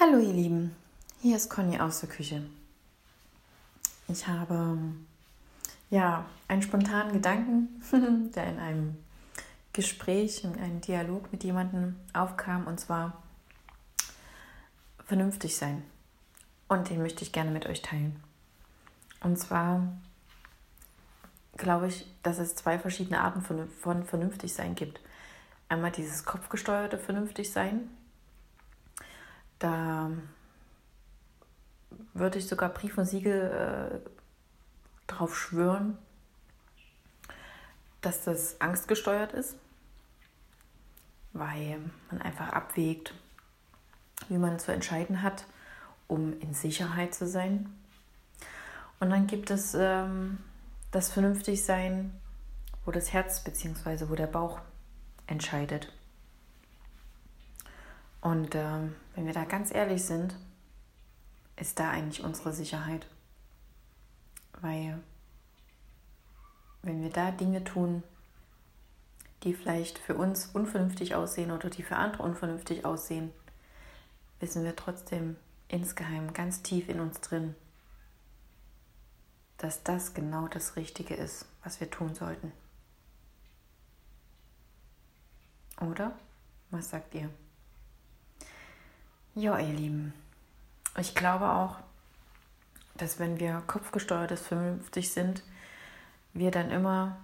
Hallo ihr Lieben, hier ist Conny aus der Küche. Ich habe ja einen spontanen Gedanken, der in einem Gespräch, in einem Dialog mit jemandem aufkam, und zwar vernünftig sein. Und den möchte ich gerne mit euch teilen. Und zwar glaube ich, dass es zwei verschiedene Arten von, von vernünftig sein gibt. Einmal dieses kopfgesteuerte vernünftig sein, da würde ich sogar Brief und Siegel äh, drauf schwören, dass das angstgesteuert ist, weil man einfach abwägt, wie man zu entscheiden hat, um in Sicherheit zu sein. Und dann gibt es ähm, das Vernünftigsein, wo das Herz bzw. wo der Bauch entscheidet. Und äh, wenn wir da ganz ehrlich sind, ist da eigentlich unsere Sicherheit. Weil wenn wir da Dinge tun, die vielleicht für uns unvernünftig aussehen oder die für andere unvernünftig aussehen, wissen wir trotzdem insgeheim ganz tief in uns drin, dass das genau das Richtige ist, was wir tun sollten. Oder? Was sagt ihr? Ja, ihr Lieben, ich glaube auch, dass wenn wir kopfgesteuertes vernünftig sind, wir dann immer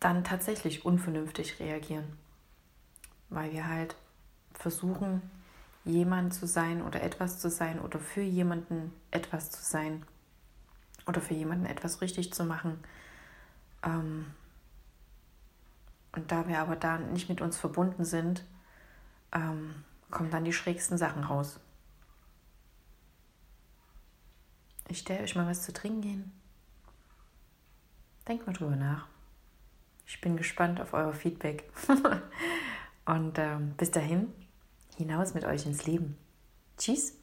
dann tatsächlich unvernünftig reagieren, weil wir halt versuchen, jemand zu sein oder etwas zu sein oder für jemanden etwas zu sein oder für jemanden etwas richtig zu machen. Ähm, und da wir aber da nicht mit uns verbunden sind, ähm, kommen dann die schrägsten Sachen raus. Ich stelle euch mal was zu trinken hin. Denkt mal drüber nach. Ich bin gespannt auf euer Feedback. Und ähm, bis dahin, hinaus mit euch ins Leben. Tschüss.